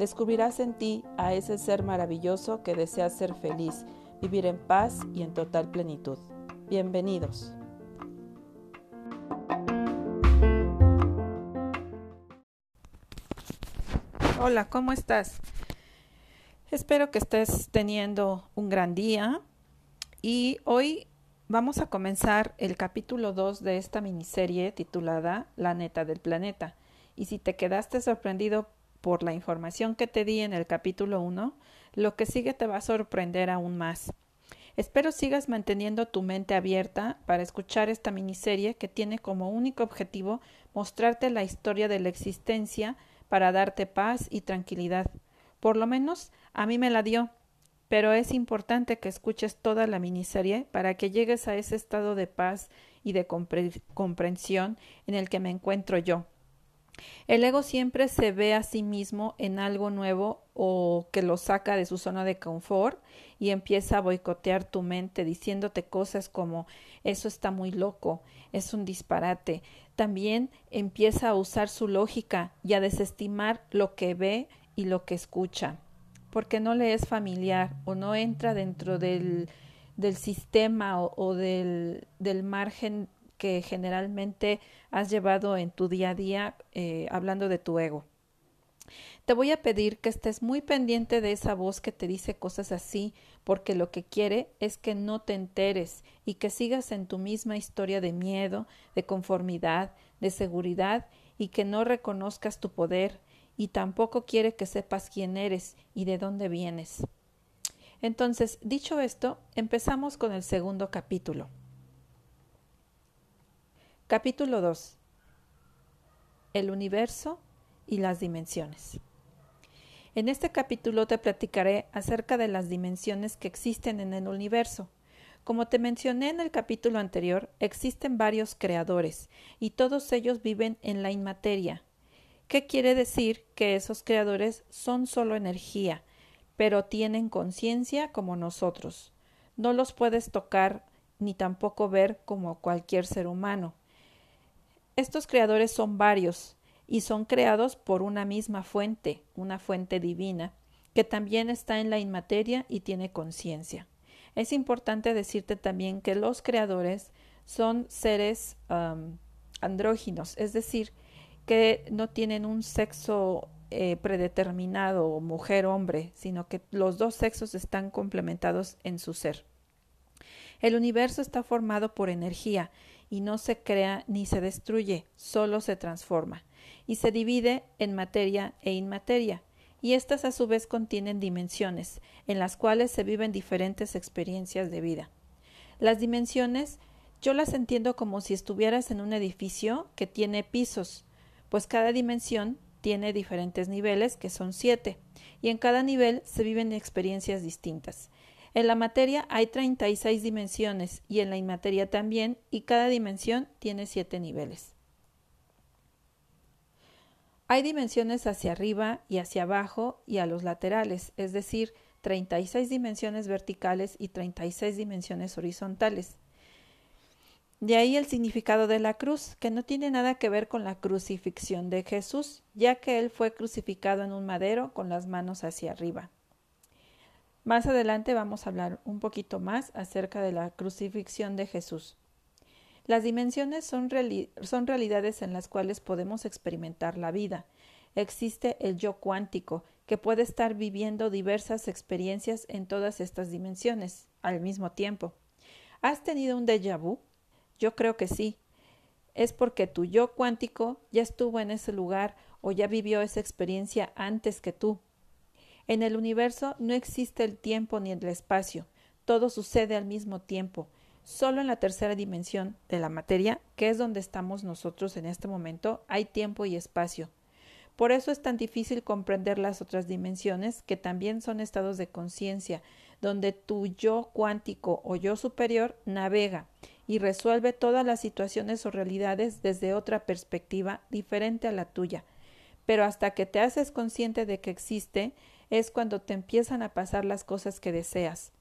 Descubrirás en ti a ese ser maravilloso que desea ser feliz, vivir en paz y en total plenitud. Bienvenidos. Hola, ¿cómo estás? Espero que estés teniendo un gran día y hoy vamos a comenzar el capítulo 2 de esta miniserie titulada La neta del planeta. Y si te quedaste sorprendido por la información que te di en el capítulo 1, lo que sigue te va a sorprender aún más. Espero sigas manteniendo tu mente abierta para escuchar esta miniserie que tiene como único objetivo mostrarte la historia de la existencia para darte paz y tranquilidad. Por lo menos a mí me la dio, pero es importante que escuches toda la miniserie para que llegues a ese estado de paz y de comprensión en el que me encuentro yo. El ego siempre se ve a sí mismo en algo nuevo o que lo saca de su zona de confort y empieza a boicotear tu mente diciéndote cosas como eso está muy loco, es un disparate. También empieza a usar su lógica y a desestimar lo que ve y lo que escucha, porque no le es familiar o no entra dentro del, del sistema o, del, del margen que generalmente has llevado en tu día a día eh, hablando de tu ego. Te voy a pedir que estés muy pendiente de esa voz que te dice cosas así, porque lo que quiere es que no te enteres y que sigas en tu misma historia de miedo, de conformidad, de seguridad y que no reconozcas tu poder y tampoco quiere que sepas quién eres y de dónde vienes. Entonces, dicho esto, empezamos con el segundo capítulo. Capítulo 2. El universo y las dimensiones. En este capítulo te platicaré acerca de las dimensiones que existen en el universo. Como te mencioné en el capítulo anterior, existen varios creadores y todos ellos viven en la inmateria. ¿Qué quiere decir? Que esos creadores son solo energía, pero tienen conciencia como nosotros. No los puedes tocar ni tampoco ver como cualquier ser humano. Estos creadores son varios y son creados por una misma fuente, una fuente divina, que también está en la inmateria y tiene conciencia. Es importante decirte también que los creadores son seres andróginos, es decir, que no tienen un sexo eh, predeterminado, mujer-hombre, sino que los dos sexos están complementados en su ser. El universo está formado por energía y no se crea ni se destruye, solo se transforma, y se divide en materia e inmateria, y éstas a su vez contienen dimensiones, en las cuales se viven diferentes experiencias de vida. Las dimensiones yo las entiendo como si estuvieras en un edificio que tiene pisos, pues cada dimensión tiene diferentes niveles, que son siete, y en cada nivel se viven experiencias distintas. En la materia hay 36 dimensiones y en la inmateria también, y cada dimensión tiene siete niveles. Hay dimensiones hacia arriba y hacia abajo y a los laterales, es decir, 36 dimensiones verticales y 36 dimensiones horizontales. De ahí el significado de la cruz, que no tiene nada que ver con la crucifixión de Jesús, ya que él fue crucificado en un madero con las manos hacia arriba. Más adelante vamos a hablar un poquito más acerca de la crucifixión de Jesús. Las dimensiones son, realidades en las cuales podemos experimentar la vida. Existe el yo cuántico, que puede estar viviendo diversas experiencias en todas estas dimensiones al mismo tiempo. ¿Has tenido un déjà vu? Yo creo que sí. Es porque tu yo cuántico ya estuvo en ese lugar o ya vivió esa experiencia antes que tú. En el universo no existe el tiempo ni el espacio, todo sucede al mismo tiempo, Solo en la tercera dimensión de la materia, que es donde estamos nosotros en este momento, hay tiempo y espacio. Por eso es tan difícil comprender las otras dimensiones, que también son estados de conciencia, donde tu yo cuántico o yo superior navega y resuelve todas las situaciones o realidades desde otra perspectiva diferente a la tuya. Pero hasta que te haces consciente de que existe, es cuando te empiezan a pasar las cosas que deseas.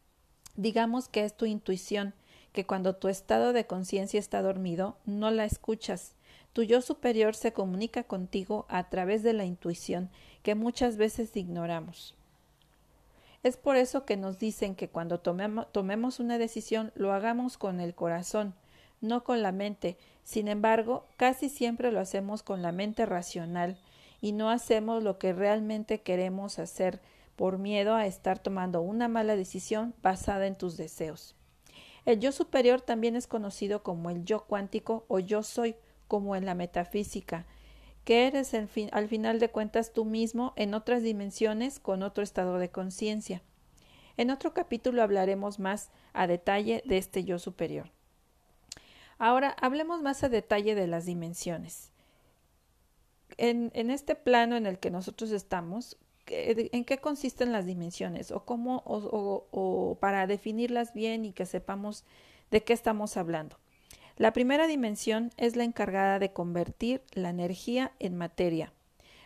Digamos que es tu intuición, que cuando tu estado de conciencia está dormido, no la escuchas. Tu yo superior se comunica contigo a través de la intuición que muchas veces ignoramos. Es por eso que nos dicen que cuando tomemos una decisión lo hagamos con el corazón, no con la mente. Sin embargo, casi siempre lo hacemos con la mente racional y no hacemos lo que realmente queremos hacer por miedo a estar tomando una mala decisión basada en tus deseos. El yo superior también es conocido como el yo cuántico o yo soy, como en la metafísica, que eres al final de cuentas tú mismo en otras dimensiones con otro estado de conciencia. En otro capítulo hablaremos más a detalle de este yo superior. Ahora hablemos más a detalle de las dimensiones. En, este plano en el que nosotros estamos, en qué consisten las dimensiones o cómo o, para definirlas bien y que sepamos de qué estamos hablando. La primera dimensión es la encargada de convertir la energía en materia.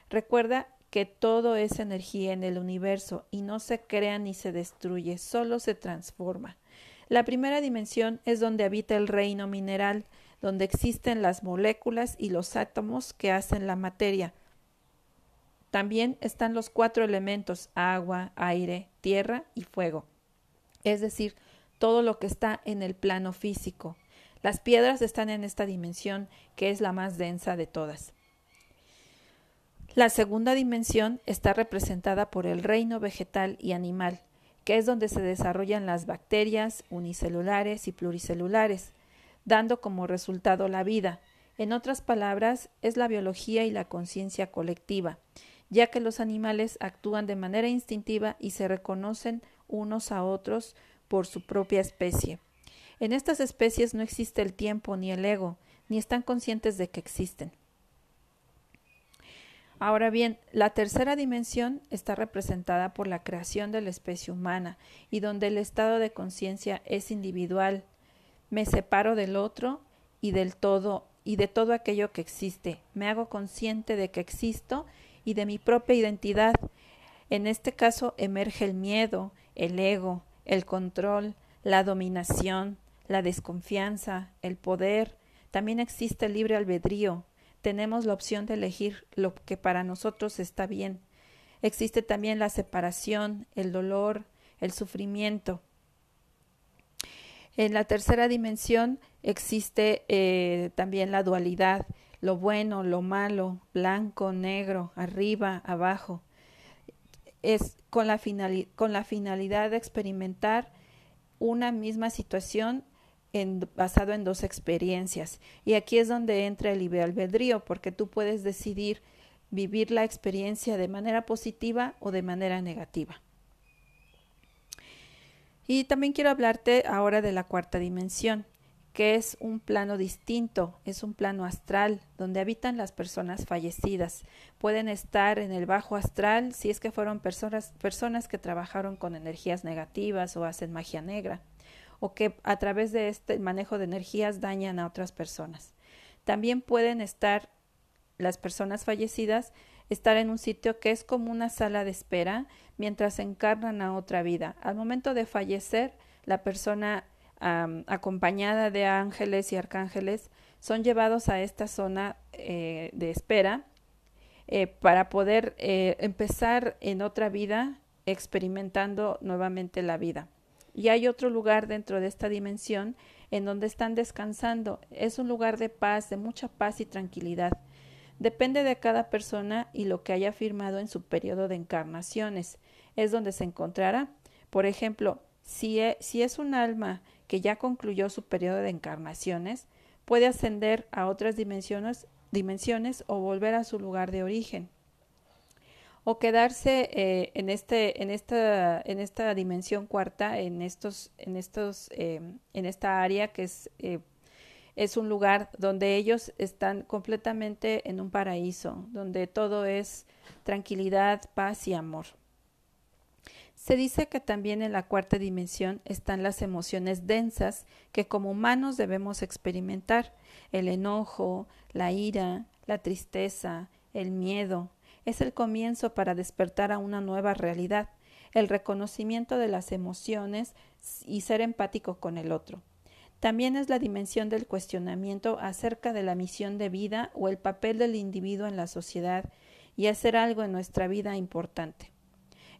Recuerda que todo es energía en el universo y no se crea ni se destruye, solo se transforma. La primera dimensión es donde habita el reino mineral, donde existen las moléculas y los átomos que hacen la materia. También están los cuatro elementos agua, aire, tierra y fuego, es decir, todo lo que está en el plano físico. Las piedras están en esta dimensión que es la más densa de todas. La segunda dimensión está representada por el reino vegetal y animal, que es donde se desarrollan las bacterias unicelulares y pluricelulares, dando como resultado la vida. En otras palabras, es la biología y la conciencia colectiva, ya que los animales actúan de manera instintiva y se reconocen unos a otros por su propia especie. En estas especies no existe el tiempo ni el ego, ni están conscientes de que existen. Ahora bien, la tercera dimensión está representada por la creación de la especie humana y donde el estado de conciencia es individual. Me separo del otro y del todo y de todo aquello que existe. Me hago consciente de que existo y de mi propia identidad. En este caso emerge el miedo, el ego, el control, la dominación, la desconfianza, el poder. También existe el libre albedrío. Tenemos la opción de elegir lo que para nosotros está bien. Existe también la separación, el dolor, el sufrimiento. En la tercera dimensión existe eh, también la dualidad, lo bueno, lo malo, blanco, negro, arriba, abajo. Es con la, con la finalidad de experimentar una misma situación en, basado en dos experiencias. Y aquí es donde entra el libre albedrío, porque tú puedes decidir vivir la experiencia de manera positiva o de manera negativa. Y también quiero hablarte ahora de la cuarta dimensión que es un plano distinto, es un plano astral, donde habitan las personas fallecidas. Pueden estar en el bajo astral si es que fueron personas, personas que trabajaron con energías negativas o hacen magia negra, o que a través de este manejo de energías dañan a otras personas. También pueden estar las personas fallecidas estar en un sitio que es como una sala de espera mientras encarnan a otra vida. Al momento de fallecer, la persona acompañada de ángeles y arcángeles, son llevados a esta zona eh, de espera eh, para poder eh, empezar en otra vida experimentando nuevamente la vida. Y hay otro lugar dentro de esta dimensión en donde están descansando. Es un lugar de paz, de mucha paz y tranquilidad, Depende de cada persona y lo que haya firmado en su periodo de encarnaciones. Es donde se encontrará. Por ejemplo, si, e, si es un alma que ya concluyó su periodo de encarnaciones, puede ascender a otras dimensiones, dimensiones o volver a su lugar de origen o quedarse eh, en este en esta dimensión cuarta en estos en estos eh, en esta área que es eh, es un lugar donde ellos están completamente en un paraíso donde todo es tranquilidad paz y amor. Se dice que también en la cuarta dimensión están las emociones densas que como humanos debemos experimentar. El enojo la ira la tristeza el miedo. Es el comienzo para despertar a una nueva realidad, el reconocimiento de las emociones y ser empático con el otro. También es la dimensión del cuestionamiento acerca de la misión de vida o el papel del individuo en la sociedad y hacer algo en nuestra vida importante.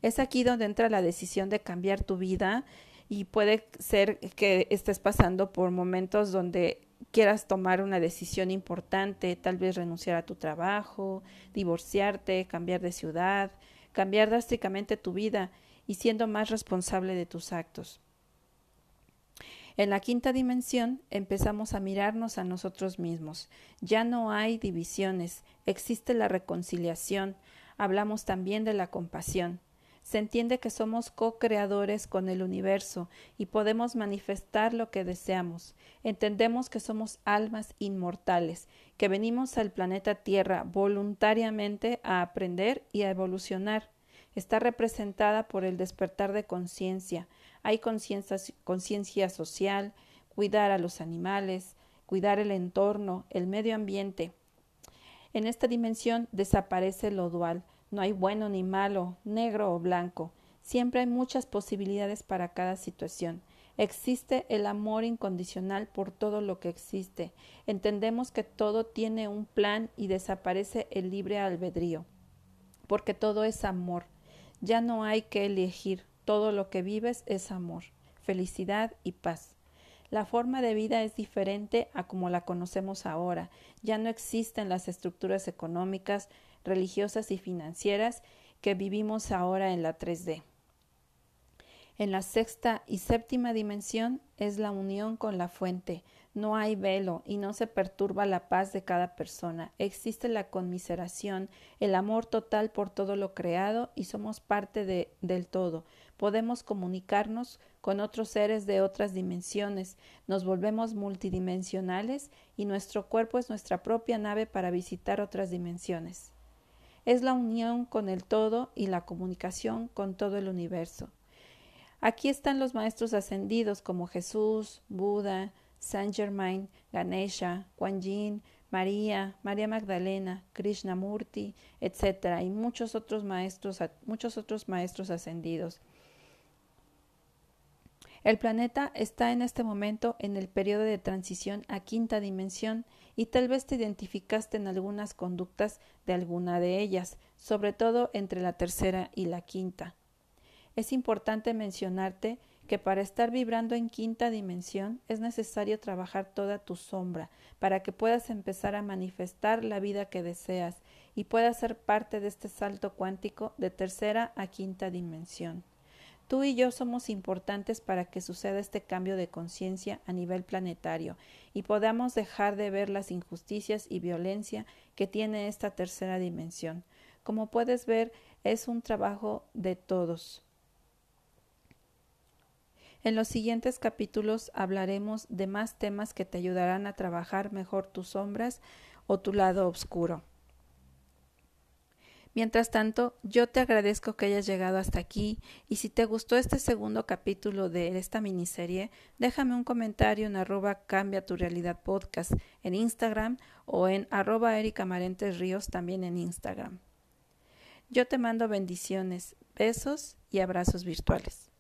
Es aquí donde entra la decisión de cambiar tu vida y puede ser que estés pasando por momentos donde quieras tomar una decisión importante, tal vez renunciar a tu trabajo, divorciarte, cambiar de ciudad, cambiar drásticamente tu vida y siendo más responsable de tus actos. En la quinta dimensión empezamos a mirarnos a nosotros mismos. Ya no hay divisiones, existe la reconciliación. Hablamos también de la compasión se entiende que somos co-creadores con el universo y podemos manifestar lo que deseamos. Entendemos que somos almas inmortales, que venimos al planeta Tierra voluntariamente a aprender y a evolucionar. Está representada por el despertar de conciencia. Hay conciencia social, cuidar a los animales, cuidar el entorno, el medio ambiente. En esta dimensión desaparece lo dual, no hay bueno ni malo, negro o blanco. Siempre hay muchas posibilidades para cada situación. Existe el amor incondicional por todo lo que existe. Entendemos que todo tiene un plan y desaparece el libre albedrío. Porque todo es amor. Ya no hay que elegir. Todo lo que vives es amor, felicidad y paz. La forma de vida es diferente a como la conocemos ahora. Ya no existen las estructuras económicas, religiosas y financieras que vivimos ahora en la 3D. En la sexta y séptima dimensión es la unión con la fuente. No hay velo y no se perturba la paz de cada persona. Existe la conmiseración, el amor total por todo lo creado y somos parte de, del todo. Podemos comunicarnos con otros seres de otras dimensiones, nos volvemos multidimensionales y nuestro cuerpo es nuestra propia nave para visitar otras dimensiones es la unión con el todo y la comunicación con todo el universo. Aquí están los maestros ascendidos como Jesús, Buda, Saint Germain, Ganesha, Kuan Yin, María, María Magdalena, Krishnamurti, etc. y muchos otros maestros, muchos otros maestros ascendidos. El planeta está en este momento en el periodo de transición a quinta dimensión y tal vez te identificaste en algunas conductas de alguna de ellas, sobre todo entre la tercera y la quinta. Es importante mencionarte que para estar vibrando en quinta dimensión es necesario trabajar toda tu sombra para que puedas empezar a manifestar la vida que deseas y puedas ser parte de este salto cuántico de tercera a quinta dimensión. Tú y yo somos importantes para que suceda este cambio de conciencia a nivel planetario y podamos dejar de ver las injusticias y violencia que tiene esta tercera dimensión. Como puedes ver, es un trabajo de todos. En los siguientes capítulos hablaremos de más temas que te ayudarán a trabajar mejor tus sombras o tu lado oscuro. Mientras tanto, yo te agradezco que hayas llegado hasta aquí y si te gustó este segundo capítulo de esta miniserie, déjame un comentario en arroba cambia tu realidad podcast en Instagram o en arroba Ríos también en Instagram. Yo te mando bendiciones, besos y abrazos virtuales.